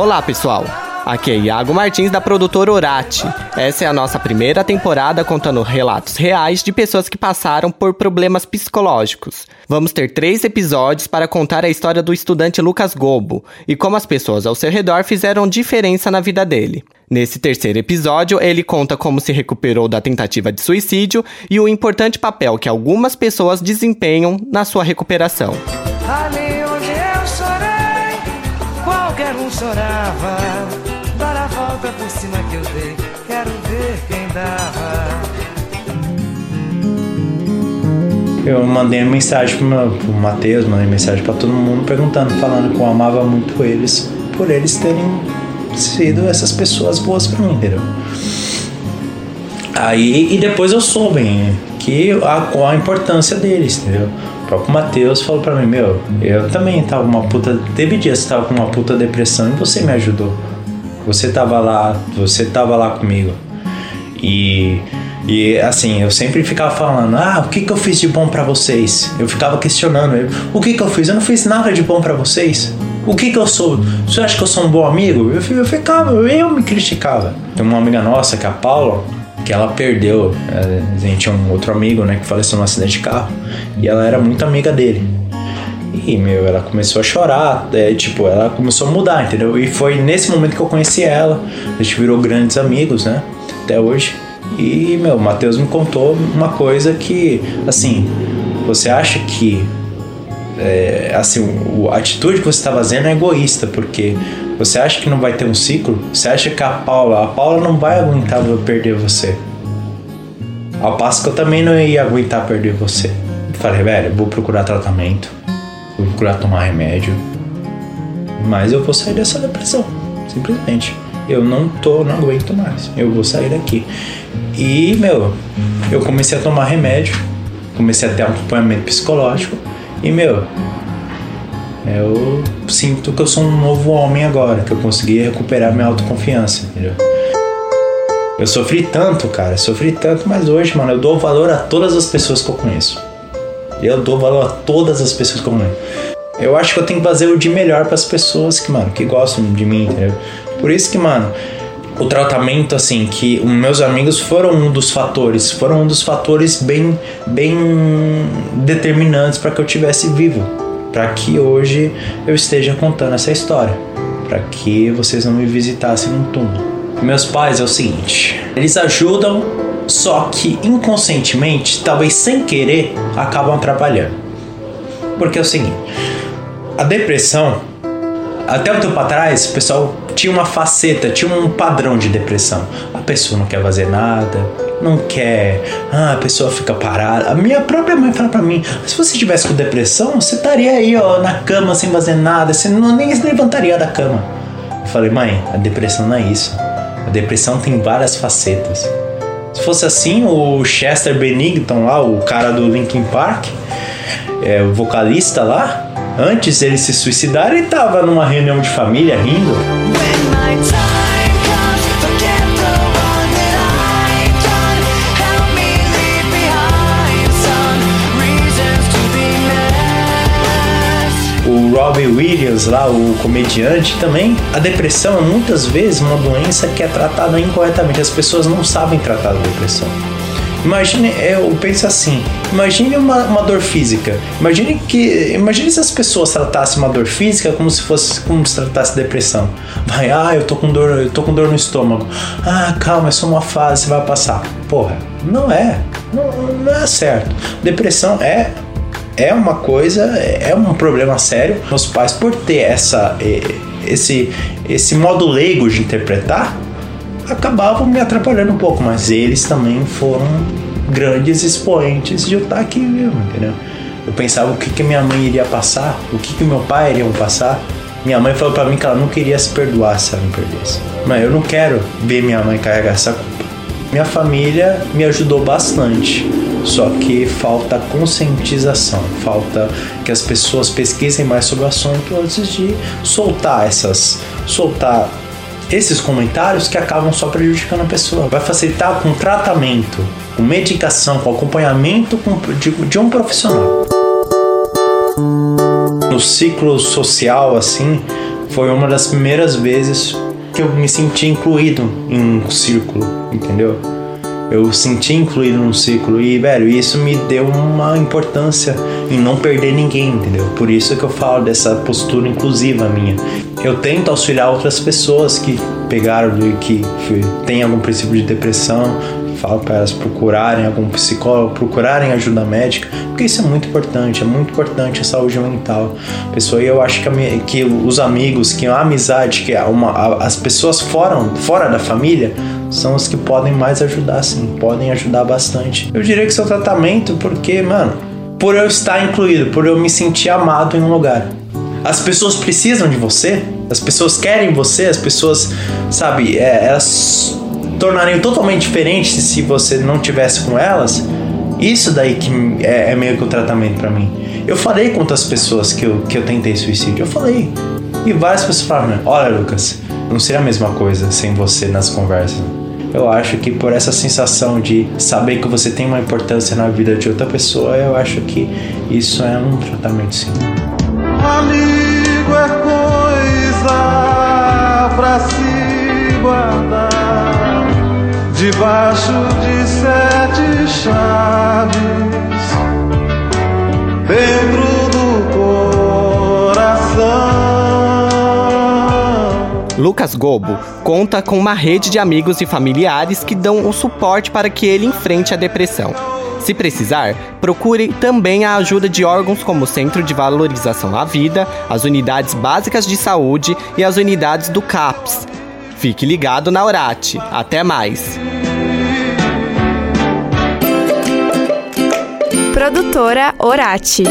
Olá, pessoal. Aqui é Iago Martins da produtora Orate. Essa é a nossa primeira temporada contando relatos reais de pessoas que passaram por problemas psicológicos. Vamos ter três episódios para contar a história do estudante Lucas Gobo e como as pessoas ao seu redor fizeram diferença na vida dele. Nesse terceiro episódio, ele conta como se recuperou da tentativa de suicídio e o importante papel que algumas pessoas desempenham na sua recuperação. Ali onde eu chorei, qualquer um chorava. Dar a volta por cima que eu dei, quero ver quem dava. Eu mandei mensagem pro, meu, pro Matheus, mandei mensagem pra todo mundo perguntando, falando que eu amava muito eles, por eles terem sido essas pessoas boas pra mim, entendeu? Aí, e depois eu soube que a, qual a importância deles, entendeu? Próprio Matheus falou pra mim, meu, eu também tava uma puta. Teve dias que tava com uma puta depressão e você me ajudou. Você tava lá, você tava lá comigo. E, e assim, eu sempre ficava falando, ah, o que que eu fiz de bom pra vocês? Eu ficava questionando ele, o que que eu fiz? Eu não fiz nada de bom pra vocês. O que que eu sou? Você acha que eu sou um bom amigo? Eu, eu ficava, eu me criticava. Tem uma amiga nossa, que é a Paula, que ela perdeu. eh, A gente tinha um outro amigo, né, que faleceu num acidente de carro. E ela era muito amiga dele. E, meu, ela começou a chorar, é, tipo, ela começou a mudar, entendeu? E foi nesse momento que eu conheci ela. A gente virou grandes amigos, né? Até hoje. E, meu, o Matheus me contou uma coisa que, assim, você acha que é, assim, a atitude que você está fazendo é egoísta, porque você acha que não vai ter um ciclo, você acha que a Paula, a Paula não vai aguentar perder você. Que eu também não ia aguentar perder você. Eu falei, velho, vou procurar tratamento, vou procurar tomar remédio, mas eu vou sair dessa depressão, simplesmente. Eu não tô, não aguento mais. Eu vou sair daqui. E, meu, eu comecei a tomar remédio, comecei a ter acompanhamento psicológico e, meu, eu sinto que eu sou um novo homem agora, que eu consegui recuperar minha autoconfiança, entendeu? Eu sofri tanto, cara, sofri tanto, mas hoje, mano, eu dou valor a todas as pessoas que eu conheço. Eu dou valor a todas as pessoas que eu conheço. Eu acho que eu tenho que fazer o de melhor para as pessoas que, mano, que gostam de mim, entendeu? Por isso que, mano, o tratamento, assim, que os meus amigos foram um dos fatores, foram um dos fatores bem, bem determinantes para que eu tivesse vivo, para que hoje eu esteja contando essa história, para que vocês não me visitassem no túmulo. Meus pais é o seguinte, eles ajudam, só que inconscientemente, talvez sem querer, acabam atrapalhando. Porque é o seguinte, a depressão, até um tempo atrás, o pessoal tinha uma faceta, tinha um padrão de depressão. A pessoa não quer fazer nada, não quer, ah, a pessoa fica parada. A minha própria mãe fala pra mim: se você tivesse com depressão, você estaria aí, ó, na cama sem fazer nada, você não, nem se levantaria da cama. Eu falei, mãe, a depressão não é isso. A depressão tem várias facetas. Se fosse assim, o Chester Bennington lá, o cara do Linkin Park, é, o vocalista lá, antes ele se suicidar, ele tava numa reunião de família rindo. O Robbie Williams lá, o comediante também. A depressão é muitas vezes uma doença que é tratada incorretamente. As pessoas não sabem tratar da depressão. Imagine, eu penso assim, imagine uma, uma dor física. Imagine que, imagine se as pessoas tratassem uma dor física como se fosse como se tratasse depressão. Vai, ah, eu tô com dor, eu tô com dor no estômago. Ah, calma, é só uma fase, vai passar. Porra, não é, não, não é certo. Depressão é é uma coisa, é um problema sério. Meus pais, por ter essa, esse, esse modo leigo de interpretar, acabavam me atrapalhando um pouco, mas eles também foram grandes expoentes de eu estar aqui mesmo, entendeu? Eu pensava o que, que minha mãe iria passar, o que, que meu pai iria passar. Minha mãe falou pra mim que ela não queria se perdoar se ela me perdesse. Mas eu não quero ver minha mãe carregar essa culpa. Minha família me ajudou bastante, só que falta conscientização, falta que as pessoas pesquisem mais sobre o assunto antes de soltar essas, soltar esses comentários que acabam só prejudicando a pessoa. Vai facilitar com tratamento, com medicação, com acompanhamento com- de, de um profissional. No ciclo social, assim, foi uma das primeiras vezes que eu me senti incluído em um círculo, entendeu? Eu senti incluído num círculo e, velho, isso me deu uma importância em não perder ninguém, entendeu? Por isso que eu falo dessa postura inclusiva minha. Eu tento auxiliar outras pessoas que pegaram e que têm algum princípio de depressão, falo para elas procurarem algum psicólogo, procurarem ajuda médica, porque isso é muito importante, é muito importante a saúde mental. Pessoa, e eu acho que, a, que os amigos, que a amizade, que uma, a- as pessoas fora, fora da família são os que podem mais ajudar, sim, podem ajudar bastante. Eu diria que seu tratamento, porque, mano, por eu estar incluído, por eu me sentir amado em um lugar. As pessoas precisam de você, as pessoas querem você, as pessoas, sabe, é, elas tornariam totalmente diferentes se você não tivesse com elas. Isso daí que é, é meio que o tratamento pra mim. Eu falei com outras pessoas que eu, que eu tentei suicídio, eu falei. E várias pessoas falaram: Olha, Lucas, não seria a mesma coisa sem você nas conversas. Eu acho que por essa sensação de saber que você tem uma importância na vida de outra pessoa, eu acho que isso é um tratamento sim. Amigo é coisa pra se guardar debaixo de sete chaves Lucas Gobo conta com uma rede de amigos e familiares que dão o suporte para que ele enfrente a depressão. Se precisar, procure também a ajuda de órgãos como o Centro de Valorização à Vida, as unidades básicas de saúde e as unidades do CAPS. Fique ligado na Orate. Até mais! Produtora Orati.